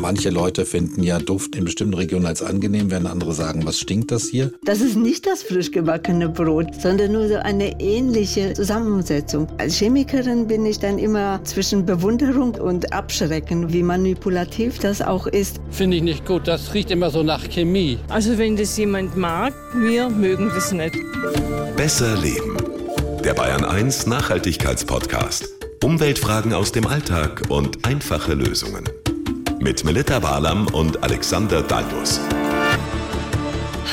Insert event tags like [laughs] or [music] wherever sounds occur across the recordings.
Manche Leute finden ja Duft in bestimmten Regionen als angenehm, während andere sagen, was stinkt das hier? Das ist nicht das frisch gebackene Brot, sondern nur so eine ähnliche Zusammensetzung. Als Chemikerin bin ich dann immer zwischen Bewunderung und Abschrecken, wie manipulativ das auch ist. Finde ich nicht gut. Das riecht immer so nach Chemie. Also wenn das jemand mag, wir mögen das nicht. Besser leben. Der Bayern 1 Nachhaltigkeitspodcast. Umweltfragen aus dem Alltag und einfache Lösungen. Mit Melita Walam und Alexander Dalmus.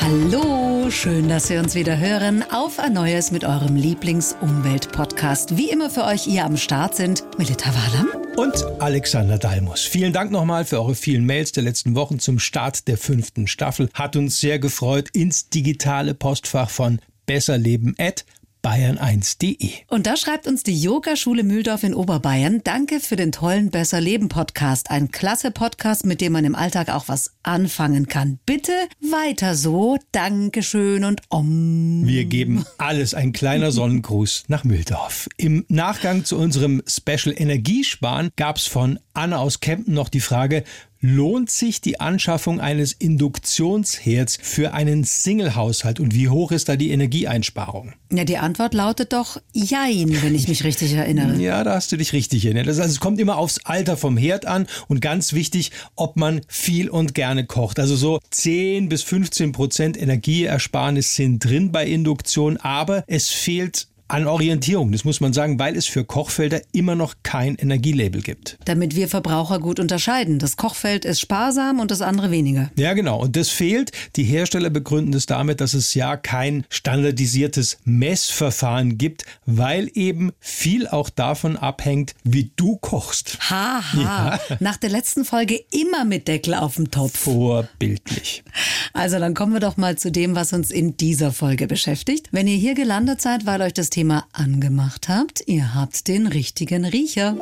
Hallo, schön, dass wir uns wieder hören. Auf ein neues mit eurem Lieblings-Umwelt-Podcast. Wie immer für euch hier am Start sind Melita Walam und Alexander Dalmus. Vielen Dank nochmal für eure vielen Mails der letzten Wochen zum Start der fünften Staffel. Hat uns sehr gefreut ins digitale Postfach von besserleben@ bayern1.de. Und da schreibt uns die Yogaschule Mühldorf in Oberbayern. Danke für den tollen Besser Leben Podcast. Ein klasse Podcast, mit dem man im Alltag auch was anfangen kann. Bitte weiter so. Dankeschön und om. Wir geben alles. Ein kleiner Sonnengruß nach Mühldorf. Im Nachgang zu unserem Special Energiesparen gab es von Anna aus Kempten noch die Frage, lohnt sich die Anschaffung eines Induktionsherz für einen Single-Haushalt und wie hoch ist da die Energieeinsparung? Ja, die Antwort lautet doch Jein, wenn ich mich richtig erinnere. Ja, da hast du dich richtig erinnert. Also es kommt immer aufs Alter vom Herd an und ganz wichtig, ob man viel und gerne kocht. Also so 10 bis 15 Prozent Energieersparnis sind drin bei Induktion, aber es fehlt an Orientierung, das muss man sagen, weil es für Kochfelder immer noch kein Energielabel gibt. Damit wir Verbraucher gut unterscheiden. Das Kochfeld ist sparsam und das andere weniger. Ja, genau. Und das fehlt. Die Hersteller begründen es damit, dass es ja kein standardisiertes Messverfahren gibt, weil eben viel auch davon abhängt, wie du kochst. Haha. Ha. Ja. Nach der letzten Folge immer mit Deckel auf dem Topf. Vorbildlich. Also dann kommen wir doch mal zu dem, was uns in dieser Folge beschäftigt. Wenn ihr hier gelandet seid, weil euch das Thema angemacht habt, ihr habt den richtigen Riecher.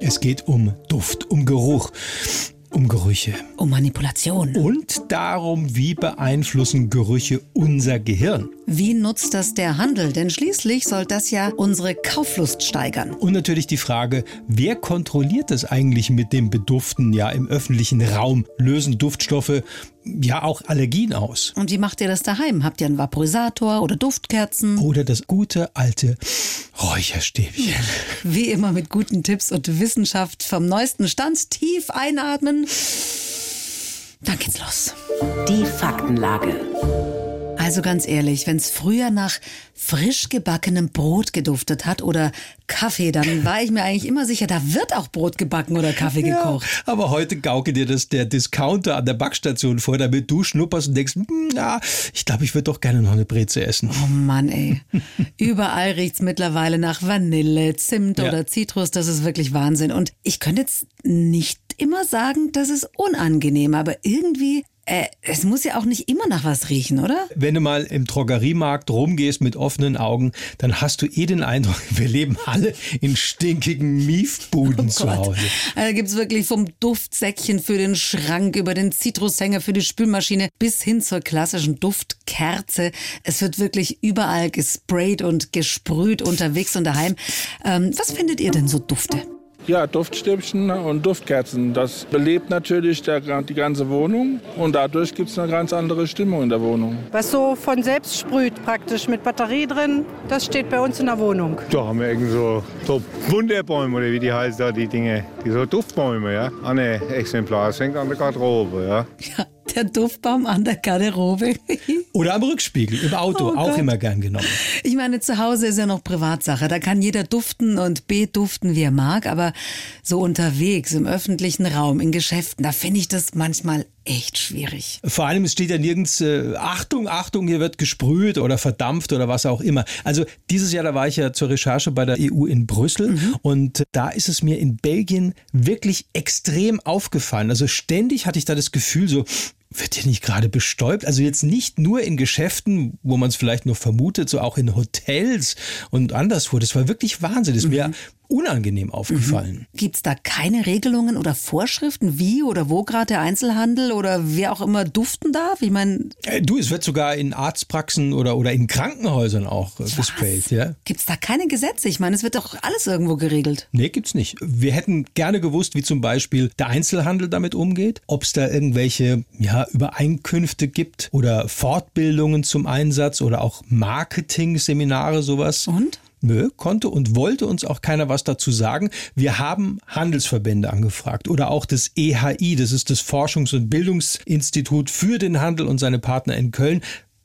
Es geht um Duft, um Geruch um Gerüche. Um Manipulation. Und darum, wie beeinflussen Gerüche unser Gehirn. Wie nutzt das der Handel? Denn schließlich soll das ja unsere Kauflust steigern. Und natürlich die Frage, wer kontrolliert das eigentlich mit dem Beduften ja im öffentlichen Raum? Lösen Duftstoffe ja auch Allergien aus? Und wie macht ihr das daheim? Habt ihr einen Vaporisator oder Duftkerzen? Oder das gute alte Räucherstäbchen. Wie immer mit guten Tipps und Wissenschaft vom neuesten Stand. Tief einatmen. Dann geht's los. Die Faktenlage. Also ganz ehrlich, wenn es früher nach frisch gebackenem Brot geduftet hat oder Kaffee, dann [laughs] war ich mir eigentlich immer sicher, da wird auch Brot gebacken oder Kaffee gekocht. Ja, aber heute gaukelt dir das der Discounter an der Backstation vor, damit du schnupperst und denkst, na, hm, ich glaube, ich würde doch gerne noch eine Breze essen. Oh Mann, ey. [laughs] Überall riecht's mittlerweile nach Vanille, Zimt ja. oder Zitrus. Das ist wirklich Wahnsinn. Und ich könnte jetzt nicht immer sagen, das ist unangenehm, aber irgendwie äh, es muss ja auch nicht immer nach was riechen, oder? Wenn du mal im Drogeriemarkt rumgehst mit offenen Augen, dann hast du eh den Eindruck, [laughs] wir leben alle in stinkigen Miefbuden oh zu Hause. Also da gibt es wirklich vom Duftsäckchen für den Schrank über den Zitrushänger für die Spülmaschine bis hin zur klassischen Duftkerze. Es wird wirklich überall gesprayt und gesprüht unterwegs und daheim. Ähm, was findet ihr denn so Dufte? Ja, Duftstäbchen und Duftkerzen. Das belebt natürlich der, die ganze Wohnung und dadurch gibt es eine ganz andere Stimmung in der Wohnung. Was so von selbst sprüht, praktisch mit Batterie drin, das steht bei uns in der Wohnung. Da haben wir irgend so, so Wunderbäume oder wie die heißen da, die Dinge. Die so Duftbäume, ja. An Exemplar, hängt an der Garderobe, ja. Ja, der Duftbaum an der Garderobe. [laughs] Oder am Rückspiegel, im Auto, oh auch immer gern genommen. Ich meine, zu Hause ist ja noch Privatsache. Da kann jeder duften und beduften, wie er mag. Aber so unterwegs, im öffentlichen Raum, in Geschäften, da finde ich das manchmal echt schwierig. Vor allem, es steht ja nirgends, äh, Achtung, Achtung, hier wird gesprüht oder verdampft oder was auch immer. Also dieses Jahr, da war ich ja zur Recherche bei der EU in Brüssel mhm. und da ist es mir in Belgien wirklich extrem aufgefallen. Also ständig hatte ich da das Gefühl so, wird hier nicht gerade bestäubt? Also jetzt nicht nur in Geschäften, wo man es vielleicht nur vermutet, so auch in Hotels und anderswo. Das war wirklich Wahnsinn. Das ist mhm. mir unangenehm aufgefallen. Mhm. Gibt es da keine Regelungen oder Vorschriften, wie oder wo gerade der Einzelhandel oder wer auch immer duften darf? Ich meine. Äh, du, es wird sogar in Arztpraxen oder, oder in Krankenhäusern auch äh, gesprayt. Ja? Gibt es da keine Gesetze? Ich meine, es wird doch alles irgendwo geregelt. Nee, gibt's nicht. Wir hätten gerne gewusst, wie zum Beispiel der Einzelhandel damit umgeht, ob es da irgendwelche ja, Übereinkünfte gibt oder Fortbildungen zum Einsatz oder auch Marketing-Seminare, sowas. Und? Nö, konnte und wollte uns auch keiner was dazu sagen. Wir haben Handelsverbände angefragt oder auch das EHI, das ist das Forschungs- und Bildungsinstitut für den Handel und seine Partner in Köln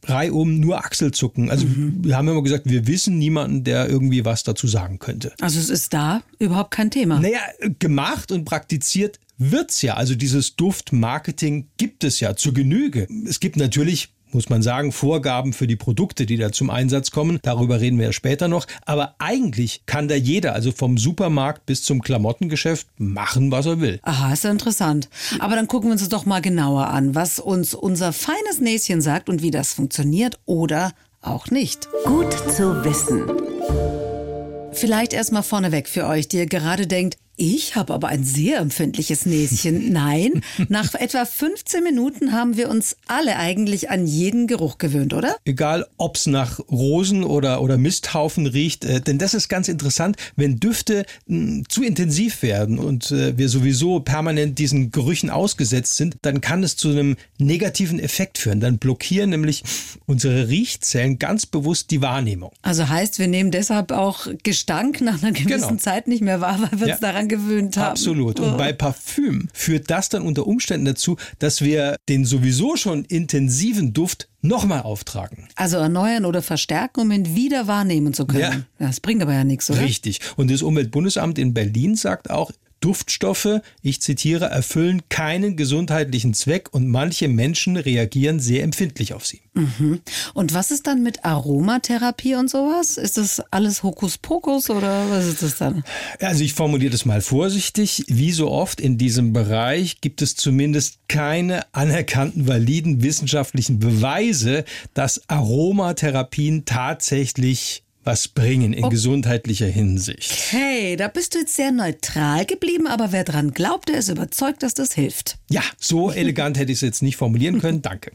reihum nur Achselzucken. Also mhm. wir haben immer gesagt, wir wissen niemanden, der irgendwie was dazu sagen könnte. Also es ist da überhaupt kein Thema. Naja, gemacht und praktiziert wird's ja. Also dieses Duftmarketing gibt es ja zur Genüge. Es gibt natürlich muss man sagen, Vorgaben für die Produkte, die da zum Einsatz kommen. Darüber reden wir ja später noch. Aber eigentlich kann da jeder, also vom Supermarkt bis zum Klamottengeschäft, machen, was er will. Aha, ist ja interessant. Aber dann gucken wir uns das doch mal genauer an, was uns unser feines Näschen sagt und wie das funktioniert oder auch nicht. Gut zu wissen. Vielleicht erstmal vorneweg für euch, die ihr gerade denkt, ich habe aber ein sehr empfindliches Näschen. [laughs] Nein, nach etwa 15 Minuten haben wir uns alle eigentlich an jeden Geruch gewöhnt, oder? Egal, ob es nach Rosen oder, oder Misthaufen riecht. Äh, denn das ist ganz interessant, wenn Düfte mh, hm, zu intensiv werden und äh, wir sowieso permanent diesen Gerüchen ausgesetzt sind, dann kann es zu einem negativen Effekt führen. Dann blockieren nämlich unsere Riechzellen ganz bewusst die Wahrnehmung. Also heißt, wir nehmen deshalb auch Gestank nach einer gewissen genau. Zeit nicht mehr wahr, weil wir ja. uns daran gewöhnt haben. Absolut. Und bei Parfüm führt das dann unter Umständen dazu, dass wir den sowieso schon intensiven Duft nochmal auftragen. Also erneuern oder verstärken, um ihn wieder wahrnehmen zu können. Ja. Das bringt aber ja nichts, oder? Richtig. Und das Umweltbundesamt in Berlin sagt auch, Duftstoffe, ich zitiere, erfüllen keinen gesundheitlichen Zweck und manche Menschen reagieren sehr empfindlich auf sie. Mhm. Und was ist dann mit Aromatherapie und sowas? Ist das alles Hokuspokus oder was ist das dann? Also ich formuliere das mal vorsichtig. Wie so oft in diesem Bereich gibt es zumindest keine anerkannten validen wissenschaftlichen Beweise, dass Aromatherapien tatsächlich was bringen in oh. gesundheitlicher Hinsicht. Hey, da bist du jetzt sehr neutral geblieben, aber wer dran glaubt, der ist überzeugt, dass das hilft. Ja, so [laughs] elegant hätte ich es jetzt nicht formulieren können. Danke.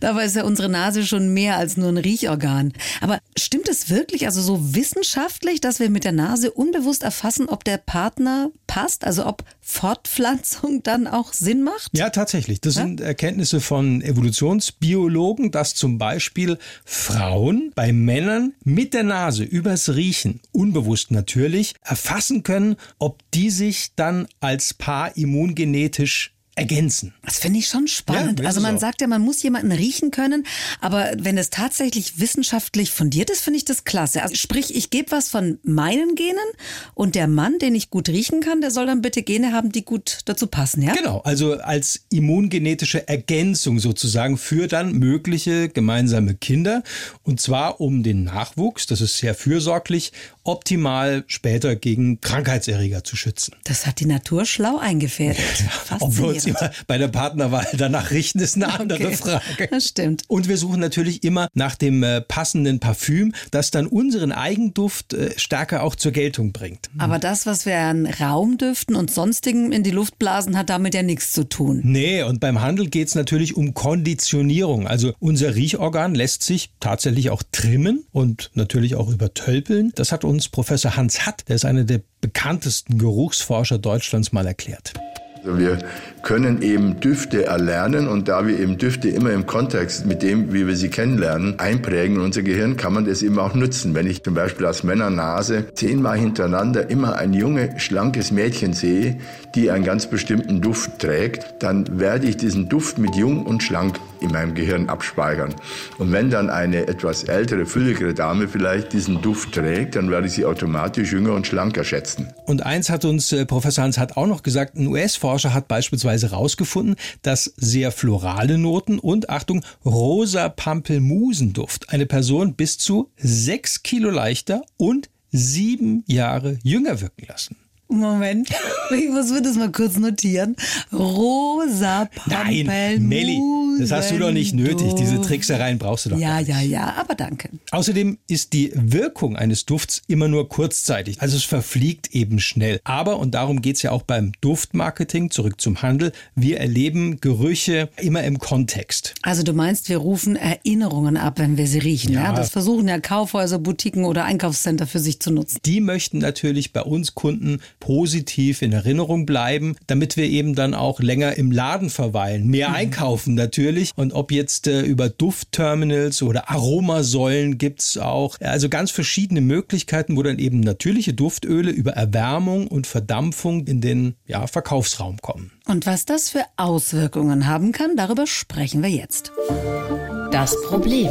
Dabei ist ja unsere Nase schon mehr als nur ein Riechorgan. Aber stimmt es wirklich, also so wissenschaftlich, dass wir mit der Nase unbewusst erfassen, ob der Partner passt, also ob Fortpflanzung [laughs] dann auch Sinn macht? Ja, tatsächlich. Das ja? sind Erkenntnisse von Evolutionsbiologen, dass zum Beispiel Frauen bei Männern mit der Nase übers Riechen, unbewusst natürlich, erfassen können, ob die sich dann als Paar immungenetisch ergänzen. Das finde ich schon spannend. Ja, also man sagt ja, man muss jemanden riechen können, aber wenn es tatsächlich wissenschaftlich fundiert ist, finde ich das klasse. Also sprich, ich gebe was von meinen Genen und der Mann, den ich gut riechen kann, der soll dann bitte Gene haben, die gut dazu passen, ja? Genau, also als immungenetische Ergänzung sozusagen für dann mögliche gemeinsame Kinder und zwar um den Nachwuchs, das ist sehr fürsorglich, optimal später gegen Krankheitserreger zu schützen. Das hat die Natur schlau eingefädelt. [laughs] Ob immer bei der Partnerwahl danach richten, ist eine andere okay. Frage. Das stimmt. Und wir suchen natürlich immer nach dem äh, passenden Parfüm, das dann unseren Eigenduft äh, stärker auch zur Geltung bringt. Aber das, was wir an Raumdüften und sonstigem in die Luft blasen, hat damit ja nichts zu tun. Nee, und beim Handel geht es natürlich um Konditionierung. Also unser Riechorgan lässt sich tatsächlich auch trimmen und natürlich auch übertölpeln. Das hat uns Professor Hans Hatt, der ist einer der bekanntesten Geruchsforscher Deutschlands, mal erklärt. Wir können eben Düfte erlernen und da wir eben Düfte immer im Kontext mit dem, wie wir sie kennenlernen, einprägen in unser Gehirn, kann man das eben auch nutzen. Wenn ich zum Beispiel aus Männernase zehnmal hintereinander immer ein junge, schlankes Mädchen sehe, die einen ganz bestimmten Duft trägt, dann werde ich diesen Duft mit jung und schlank in meinem Gehirn abspeichern. Und wenn dann eine etwas ältere, fülligere Dame vielleicht diesen Duft trägt, dann werde ich sie automatisch jünger und schlanker schätzen. Und eins hat uns äh, Professor Hans hat auch noch gesagt, ein US-Forscher hat beispielsweise herausgefunden, dass sehr florale Noten und Achtung, rosa Pampelmusenduft eine Person bis zu sechs Kilo leichter und sieben Jahre jünger wirken lassen. Moment, ich muss mir das mal kurz notieren. Rosa Pampelmusen. Das hast du doch nicht nötig. Diese Tricksereien brauchst du doch Ja, nicht. ja, ja, aber danke. Außerdem ist die Wirkung eines Dufts immer nur kurzzeitig. Also es verfliegt eben schnell. Aber, und darum geht's ja auch beim Duftmarketing, zurück zum Handel, wir erleben Gerüche immer im Kontext. Also du meinst, wir rufen Erinnerungen ab, wenn wir sie riechen. Ja. Ja. Das versuchen ja Kaufhäuser, Boutiquen oder Einkaufscenter für sich zu nutzen. Die möchten natürlich bei uns Kunden positiv in Erinnerung bleiben, damit wir eben dann auch länger im Laden verweilen, mehr Mhm. einkaufen natürlich. Und ob jetzt äh, über Duftterminals oder Aromasäulen gibt's auch. Also ganz verschiedene Möglichkeiten, wo dann eben natürliche Duftöle über Erwärmung und Verdampfung in den ja, Verkaufsraum kommen. Und was das für Auswirkungen haben kann, darüber sprechen wir jetzt. Das Problem.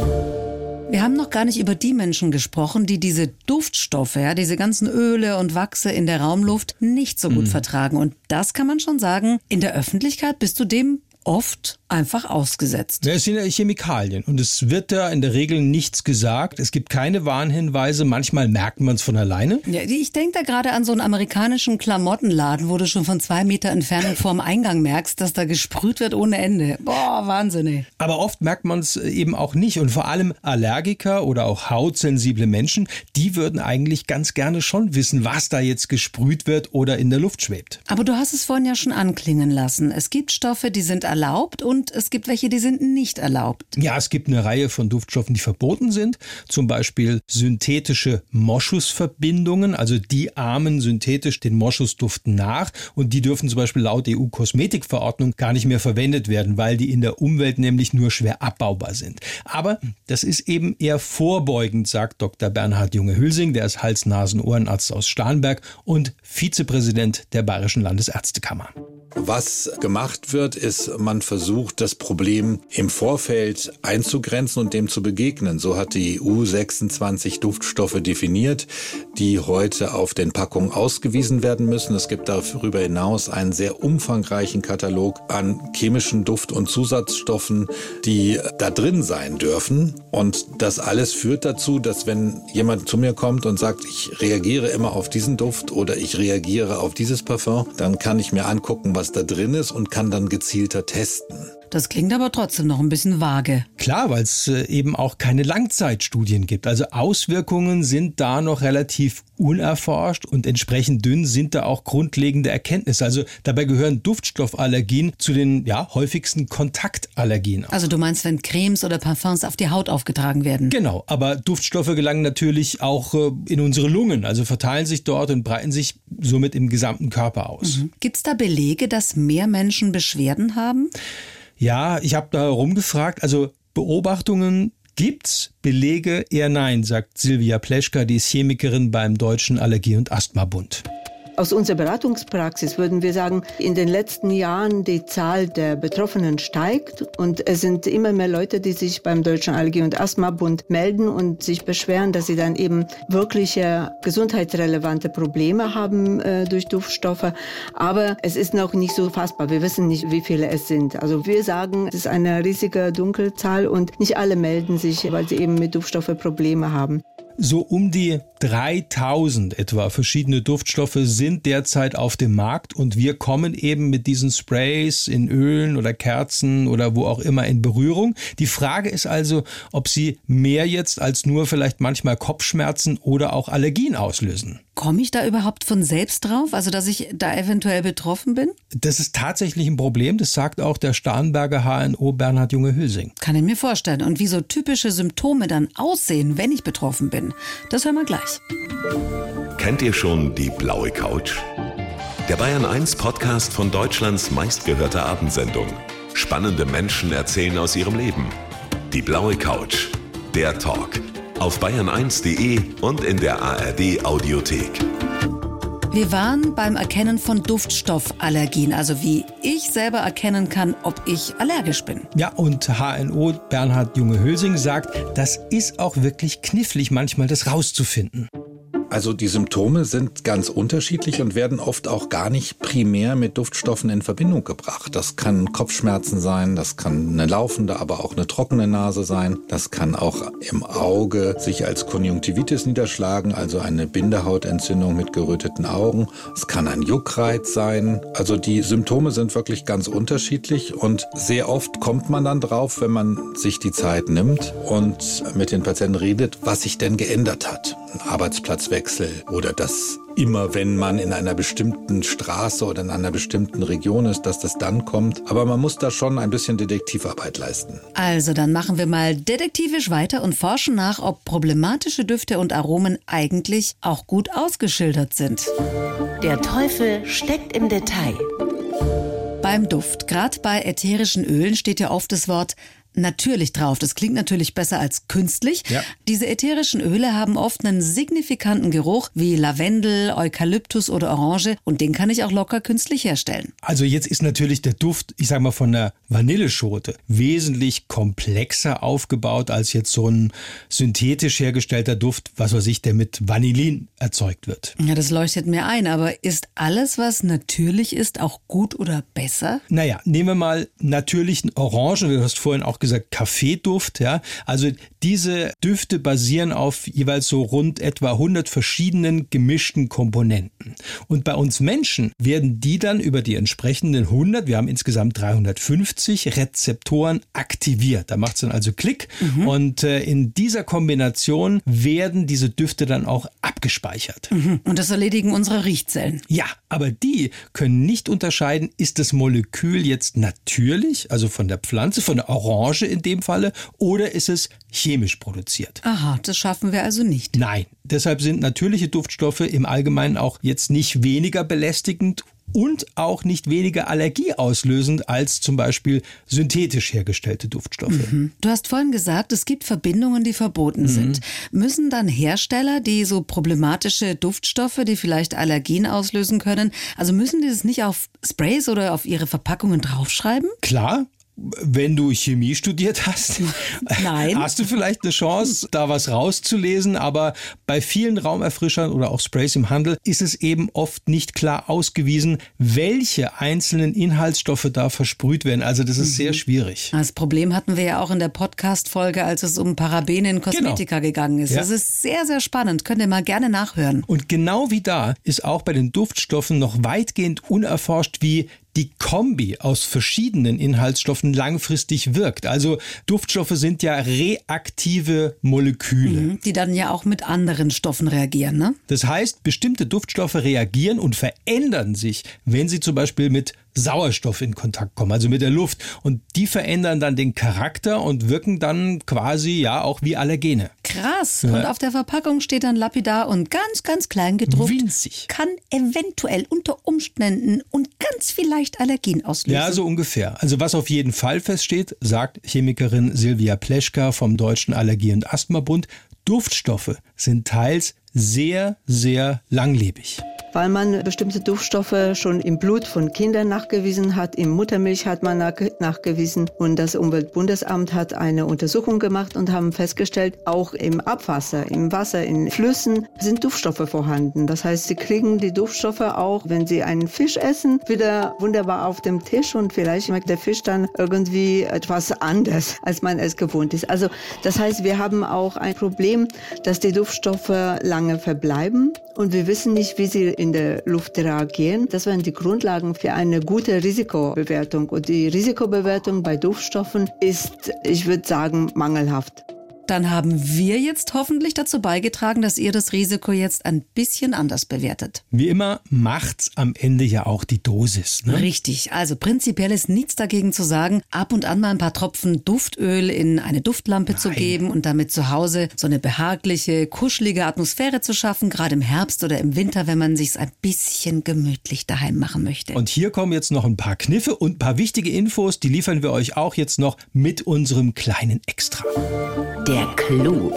Wir haben noch gar nicht über die Menschen gesprochen, die diese Duftstoffe, ja, diese ganzen Öle und Wachse in der Raumluft nicht so gut vertragen. Und das kann man schon sagen, in der Öffentlichkeit bist du dem oft einfach ausgesetzt. Es sind ja Chemikalien und es wird da in der Regel nichts gesagt. Es gibt keine Warnhinweise. Manchmal merkt man es von alleine. Ja, ich denke da gerade an so einen amerikanischen Klamottenladen, wo du schon von zwei Meter Entfernung vorm Eingang merkst, dass da gesprüht wird ohne Ende. Boah, Wahnsinn. ey. Aber oft merkt man es eben auch nicht. Und vor allem Allergiker oder auch hautsensible Menschen, die würden eigentlich ganz gerne schon wissen, was da jetzt gesprüht wird oder in der Luft schwebt. Aber du hast es vorhin ja schon anklingen lassen. Es gibt Stoffe, die sind erlaubt und es gibt welche, die sind nicht erlaubt. Ja, es gibt eine Reihe von Duftstoffen, die verboten sind. Zum Beispiel synthetische Moschusverbindungen, also die ahmen synthetisch den Moschusduften nach. Und die dürfen zum Beispiel laut EU-Kosmetikverordnung gar nicht mehr verwendet werden, weil die in der Umwelt nämlich nur schwer abbaubar sind. Aber das ist eben eher vorbeugend, sagt Dr. Bernhard Junge-Hülsing, der ist Hals-Nasen-Ohrenarzt aus Starnberg und Vizepräsident der Bayerischen Landesärztekammer. Was gemacht wird, ist, man versucht, das Problem im Vorfeld einzugrenzen und dem zu begegnen. So hat die EU 26 Duftstoffe definiert, die heute auf den Packungen ausgewiesen werden müssen. Es gibt darüber hinaus einen sehr umfangreichen Katalog an chemischen Duft- und Zusatzstoffen, die da drin sein dürfen. Und das alles führt dazu, dass wenn jemand zu mir kommt und sagt, ich reagiere immer auf diesen Duft oder ich reagiere auf dieses Parfum, dann kann ich mir angucken, was da drin ist und kann dann gezielter testen. Das klingt aber trotzdem noch ein bisschen vage. Klar, weil es äh, eben auch keine Langzeitstudien gibt. Also Auswirkungen sind da noch relativ unerforscht und entsprechend dünn sind da auch grundlegende Erkenntnisse. Also dabei gehören Duftstoffallergien zu den ja, häufigsten Kontaktallergien. Also du meinst, wenn Cremes oder Parfums auf die Haut aufgetragen werden? Genau, aber Duftstoffe gelangen natürlich auch äh, in unsere Lungen, also verteilen sich dort und breiten sich somit im gesamten Körper aus. Gibt es da Belege, dass mehr Menschen Beschwerden haben? Ja, ich habe da herumgefragt. Also Beobachtungen gibt's, Belege eher nein, sagt Silvia Pleschka, die ist Chemikerin beim Deutschen Allergie- und Asthmabund. Aus unserer Beratungspraxis würden wir sagen, in den letzten Jahren die Zahl der Betroffenen steigt und es sind immer mehr Leute, die sich beim Deutschen Allergie- und Asthmabund melden und sich beschweren, dass sie dann eben wirkliche gesundheitsrelevante Probleme haben äh, durch Duftstoffe. Aber es ist noch nicht so fassbar. Wir wissen nicht, wie viele es sind. Also wir sagen, es ist eine riesige Dunkelzahl und nicht alle melden sich, weil sie eben mit Duftstoffe Probleme haben. So um die 3000 etwa verschiedene Duftstoffe sind derzeit auf dem Markt und wir kommen eben mit diesen Sprays in Ölen oder Kerzen oder wo auch immer in Berührung. Die Frage ist also, ob sie mehr jetzt als nur vielleicht manchmal Kopfschmerzen oder auch Allergien auslösen. Komme ich da überhaupt von selbst drauf? Also, dass ich da eventuell betroffen bin? Das ist tatsächlich ein Problem, das sagt auch der Starnberger HNO Bernhard Junge-Hülsing. Kann ich mir vorstellen. Und wie so typische Symptome dann aussehen, wenn ich betroffen bin, das hören wir gleich. Kennt ihr schon die blaue Couch? Der Bayern 1 Podcast von Deutschlands meistgehörter Abendsendung. Spannende Menschen erzählen aus ihrem Leben. Die blaue Couch. Der Talk. Auf bayern1.de und in der ARD Audiothek. Wir waren beim Erkennen von Duftstoffallergien, also wie ich selber erkennen kann, ob ich allergisch bin. Ja, und HNO Bernhard Junge-Hülsing sagt, das ist auch wirklich knifflig manchmal, das rauszufinden. Also die Symptome sind ganz unterschiedlich und werden oft auch gar nicht primär mit Duftstoffen in Verbindung gebracht. Das kann Kopfschmerzen sein, das kann eine laufende, aber auch eine trockene Nase sein. Das kann auch im Auge sich als Konjunktivitis niederschlagen, also eine Bindehautentzündung mit geröteten Augen. Es kann ein Juckreiz sein. Also die Symptome sind wirklich ganz unterschiedlich und sehr oft kommt man dann drauf, wenn man sich die Zeit nimmt und mit den Patienten redet, was sich denn geändert hat. Ein Arbeitsplatzwechsel oder das immer, wenn man in einer bestimmten Straße oder in einer bestimmten Region ist, dass das dann kommt. Aber man muss da schon ein bisschen Detektivarbeit leisten. Also dann machen wir mal detektivisch weiter und forschen nach, ob problematische Düfte und Aromen eigentlich auch gut ausgeschildert sind. Der Teufel steckt im Detail. Beim Duft, gerade bei ätherischen Ölen, steht ja oft das Wort natürlich drauf. Das klingt natürlich besser als künstlich. Ja. Diese ätherischen Öle haben oft einen signifikanten Geruch wie Lavendel, Eukalyptus oder Orange und den kann ich auch locker künstlich herstellen. Also jetzt ist natürlich der Duft, ich sag mal von der Vanilleschote, wesentlich komplexer aufgebaut als jetzt so ein synthetisch hergestellter Duft, was weiß ich, der mit Vanillin erzeugt wird. Ja, das leuchtet mir ein, aber ist alles, was natürlich ist, auch gut oder besser? Naja, nehmen wir mal natürlichen Orangen, du hast vorhin auch gesagt Kaffeeduft, ja. Also diese Düfte basieren auf jeweils so rund etwa 100 verschiedenen gemischten Komponenten. Und bei uns Menschen werden die dann über die entsprechenden 100, wir haben insgesamt 350 Rezeptoren aktiviert. Da macht es dann also Klick mhm. und äh, in dieser Kombination werden diese Düfte dann auch abgespeichert. Mhm. Und das erledigen unsere Riechzellen. Ja, aber die können nicht unterscheiden, ist das Molekül jetzt natürlich, also von der Pflanze, von der Orange, Orange in dem Falle oder ist es chemisch produziert? Aha, das schaffen wir also nicht. Nein, deshalb sind natürliche Duftstoffe im Allgemeinen auch jetzt nicht weniger belästigend und auch nicht weniger allergieauslösend als zum Beispiel synthetisch hergestellte Duftstoffe. Mhm. Du hast vorhin gesagt, es gibt Verbindungen, die verboten mhm. sind. Müssen dann Hersteller, die so problematische Duftstoffe, die vielleicht Allergien auslösen können, also müssen die das nicht auf Sprays oder auf ihre Verpackungen draufschreiben? Klar, wenn du Chemie studiert hast, [laughs] Nein. hast du vielleicht eine Chance, da was rauszulesen. Aber bei vielen Raumerfrischern oder auch Sprays im Handel ist es eben oft nicht klar ausgewiesen, welche einzelnen Inhaltsstoffe da versprüht werden. Also das ist mhm. sehr schwierig. Das Problem hatten wir ja auch in der Podcast-Folge, als es um Parabene in Kosmetika genau. gegangen ist. Ja. Das ist sehr, sehr spannend. Könnt ihr mal gerne nachhören. Und genau wie da ist auch bei den Duftstoffen noch weitgehend unerforscht, wie die Kombi aus verschiedenen Inhaltsstoffen langfristig wirkt. Also Duftstoffe sind ja reaktive Moleküle. Mhm, die dann ja auch mit anderen Stoffen reagieren, ne? Das heißt, bestimmte Duftstoffe reagieren und verändern sich, wenn sie zum Beispiel mit Sauerstoff in Kontakt kommen, also mit der Luft. Und die verändern dann den Charakter und wirken dann quasi ja auch wie Allergene. Krass. Ja. Und auf der Verpackung steht dann lapidar und ganz, ganz klein gedruckt. Winzig. Kann eventuell unter Umständen und ganz vielleicht Allergien auslösen. Ja, so ungefähr. Also was auf jeden Fall feststeht, sagt Chemikerin Silvia Pleschka vom Deutschen Allergie- und Asthmabund, Duftstoffe sind teils sehr, sehr langlebig weil man bestimmte Duftstoffe schon im Blut von Kindern nachgewiesen hat. Im Muttermilch hat man nachgewiesen und das Umweltbundesamt hat eine Untersuchung gemacht und haben festgestellt, auch im Abwasser, im Wasser, in Flüssen sind Duftstoffe vorhanden. Das heißt, sie kriegen die Duftstoffe auch, wenn sie einen Fisch essen, wieder wunderbar auf dem Tisch und vielleicht schmeckt der Fisch dann irgendwie etwas anders, als man es gewohnt ist. Also das heißt, wir haben auch ein Problem, dass die Duftstoffe lange verbleiben und wir wissen nicht, wie sie in der Luft reagieren. Das waren die Grundlagen für eine gute Risikobewertung. Und die Risikobewertung bei Duftstoffen ist, ich würde sagen, mangelhaft dann haben wir jetzt hoffentlich dazu beigetragen, dass ihr das Risiko jetzt ein bisschen anders bewertet. Wie immer macht's am Ende ja auch die Dosis. Ne? Richtig. Also prinzipiell ist nichts dagegen zu sagen, ab und an mal ein paar Tropfen Duftöl in eine Duftlampe Nein. zu geben und damit zu Hause so eine behagliche, kuschelige Atmosphäre zu schaffen, gerade im Herbst oder im Winter, wenn man sich's ein bisschen gemütlich daheim machen möchte. Und hier kommen jetzt noch ein paar Kniffe und ein paar wichtige Infos, die liefern wir euch auch jetzt noch mit unserem kleinen Extra. Der Clou.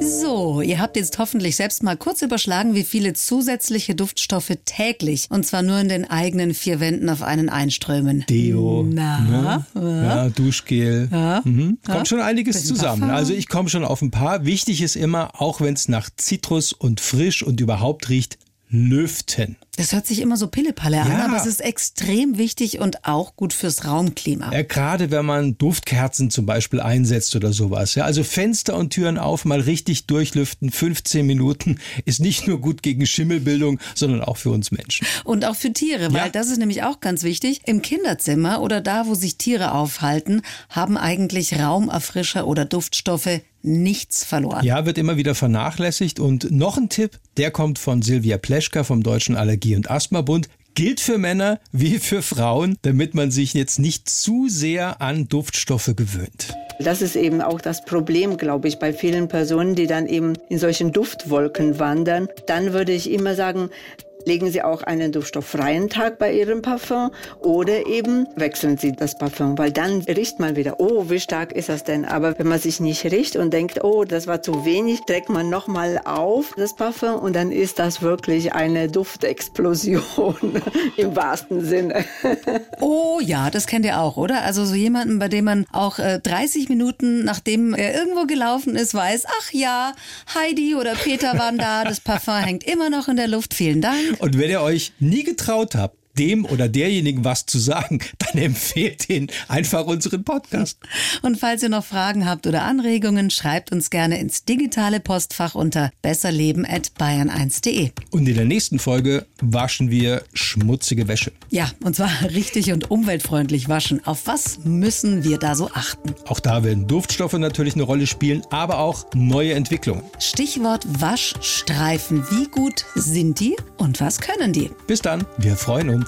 So, ihr habt jetzt hoffentlich selbst mal kurz überschlagen, wie viele zusätzliche Duftstoffe täglich, und zwar nur in den eigenen vier Wänden auf einen einströmen. Deo, Na, ne? ja, Duschgel. Ja. Mhm. Kommt Ja. schon einiges zusammen. Parfum. Also ich komme schon auf ein paar. Wichtig ist immer, auch wenn es nach Zitrus und frisch und überhaupt riecht, lüften. Das hört sich immer so Pillepalle an, Ja. aber es ist extrem wichtig und auch gut fürs Raumklima. Ja, gerade wenn man Duftkerzen zum Beispiel einsetzt oder sowas. Ja, also Fenster und Türen auf, mal richtig durchlüften. 15 Minuten ist nicht nur gut gegen Schimmelbildung, sondern auch für uns Menschen. Und auch für Tiere, weil das ist nämlich auch ganz wichtig. Im Kinderzimmer oder da, wo sich Tiere aufhalten, haben eigentlich Raumerfrischer oder Duftstoffe nichts verloren. Ja, wird immer wieder vernachlässigt. Und noch ein Tipp, der kommt von Silvia Pleschka vom Deutschen Allergie- und Asthmabund. Gilt für Männer wie für Frauen, damit man sich jetzt nicht zu sehr an Duftstoffe gewöhnt. Das ist eben auch das Problem, glaube ich, bei vielen Personen, die dann eben in solchen Duftwolken wandern. Dann würde ich immer sagen, legen Sie auch einen duftstofffreien Tag bei Ihrem Parfum oder eben wechseln Sie das Parfum, weil dann riecht man wieder, oh, wie stark ist das denn? Aber wenn man sich nicht riecht und denkt, oh, das war zu wenig, trägt man nochmal auf das Parfum und dann ist das wirklich eine Duftexplosion [laughs] im wahrsten Sinne. [laughs] Oh ja, das kennt ihr auch, oder? Also so jemanden, bei dem man auch äh, 30 Minuten, nachdem er irgendwo gelaufen ist, weiß, ach ja, Heidi oder Peter waren da, das Parfum [laughs] hängt immer noch in der Luft. Vielen Dank. Und wenn ihr euch nie getraut habt, dem oder derjenigen was zu sagen, [laughs] dann empfehlt ihn einfach unseren Podcast. Und falls ihr noch Fragen habt oder Anregungen, schreibt uns gerne ins digitale Postfach unter besserleben@bayern1.de. Und in der nächsten Folge waschen wir schmutzige Wäsche. Ja, und zwar [laughs] richtig und umweltfreundlich waschen. Auf was müssen wir da so achten? Auch da werden Duftstoffe natürlich eine Rolle spielen, aber auch neue Entwicklungen. Stichwort Waschstreifen. Wie gut sind die und was können die? Bis dann, wir freuen uns.